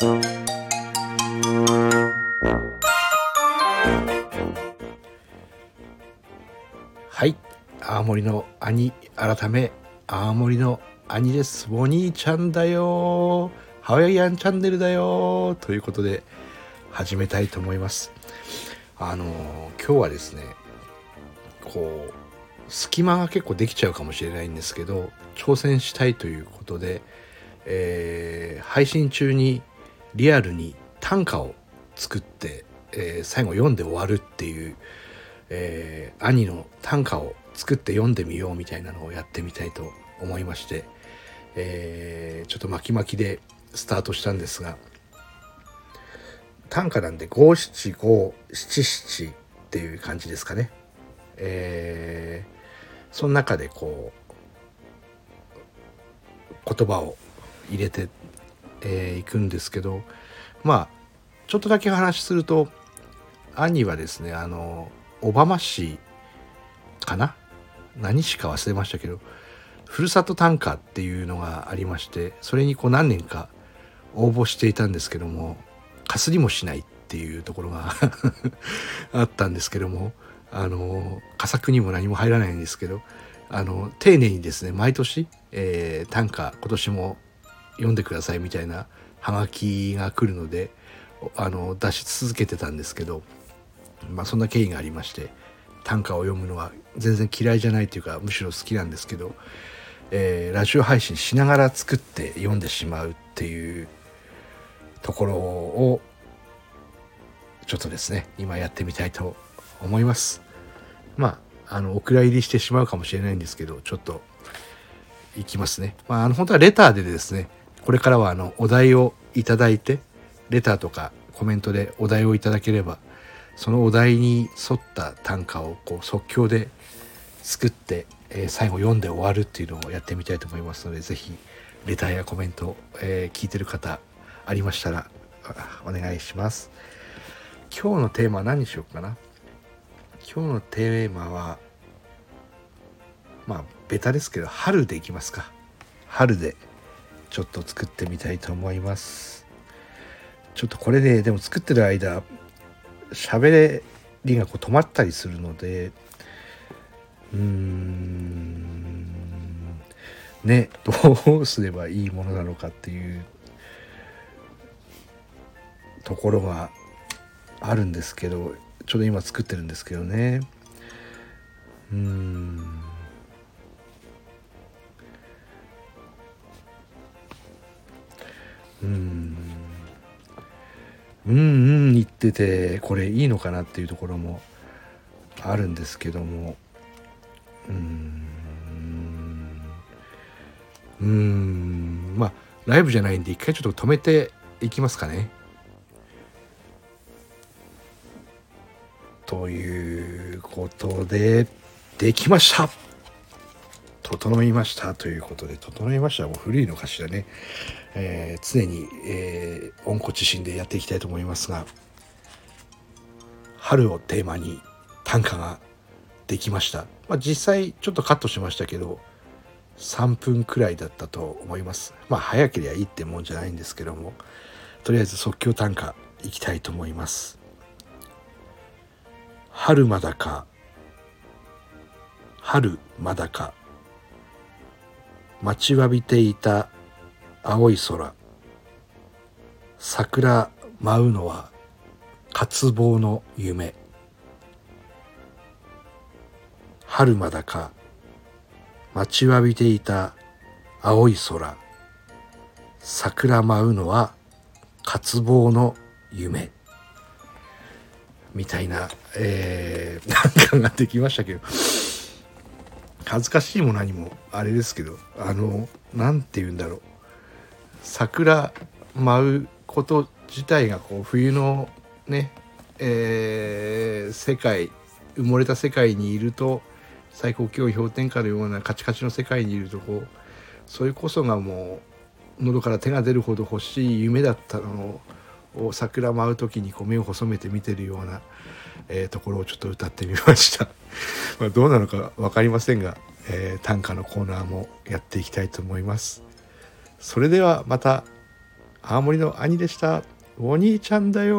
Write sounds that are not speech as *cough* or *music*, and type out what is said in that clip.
はい。青森の兄改め青森の兄です。お兄ちゃんだよ。ハワイアンチャンネルだよ。ということで始めたいと思います。あの今日はですねこう隙間が結構できちゃうかもしれないんですけど挑戦したいということで、えー、配信中にリアルに短歌を作って、えー、最後読んで終わるっていう、えー、兄の短歌を作って読んでみようみたいなのをやってみたいと思いまして、えー、ちょっと巻き巻きでスタートしたんですが短歌なんで五七五七七っていう感じですかね。えー、その中でこう言葉を入れて、えー、くんですけどまあちょっとだけ話すると兄はですねあの小浜市かな？何市か忘れましたけどふるさと短歌っていうのがありましてそれにこう何年か応募していたんですけどもかすりもしないっていうところが *laughs* あったんですけどもあの佳作にも何も入らないんですけどあの丁寧にですね毎年、えー、短歌今年も読んでくださいみたいなハガキが来るのであの出し続けてたんですけど、まあ、そんな経緯がありまして短歌を読むのは全然嫌いじゃないというかむしろ好きなんですけど、えー、ラジオ配信しながら作って読んでしまうっていうところをちょっとですね今やってみたいと思います。まあ、あの、お蔵入りしてしまうかもしれないんですけど、ちょっと、いきますね。まあ、あの、本当はレターでですね、これからは、あの、お題をいただいて、レターとかコメントでお題をいただければ、そのお題に沿った短歌をこう即興で作って、えー、最後読んで終わるっていうのをやってみたいと思いますので、是非レターやコメント、えー、聞いてる方ありましたら、お願いします。今日のテーマは何にしようかな？今日のテーマはまあベタですけど春でいきますか春でちょっと作ってみたいと思います。ちょっとこれででも作ってる間喋りがこう止まったりするのでうーん。ねどうすればいいものなのかっていうところがあるんですけどちょうど今作ってるんですけどね。うん。うん。うんうん。言っててこれいいのかなっていうところもあるんですけども。うん。うん。まあライブじゃないんで一回ちょっと止めていきますかね。ということでできました。整いましたということで整いました。もう古いのかしらね、えー、常に、えー、温故知新でやっていきたいと思いますが春をテーマに短歌ができました、まあ、実際ちょっとカットしましたけど3分くらいだったと思います。まあ早ければいいってもんじゃないんですけどもとりあえず即興短歌いきたいと思います。春まだか春まだか。待ちわびていた青い空。桜舞うのは渇望の夢。春まだか。待ちわびていた青い空。桜舞うのは渇望の夢。みたいな、えー、*laughs* なんかができましたけど。恥ずかしいも何もあれですけどあの何て言うんだろう。桜舞うこと自体がこう冬のね、えー、世界埋もれた世界にいると最高気温氷点下のようなカチカチの世界にいるとこうそれこそがもう喉から手が出るほど欲しい夢だったのを桜舞う時にこう目を細めて見てるような、えー、ところをちょっと歌ってみました。*laughs* まあどうなのか分かりませんが、えー、短歌のコーナーもやっていきたいと思います。それではまた青森の兄でした。お兄ちゃんだよ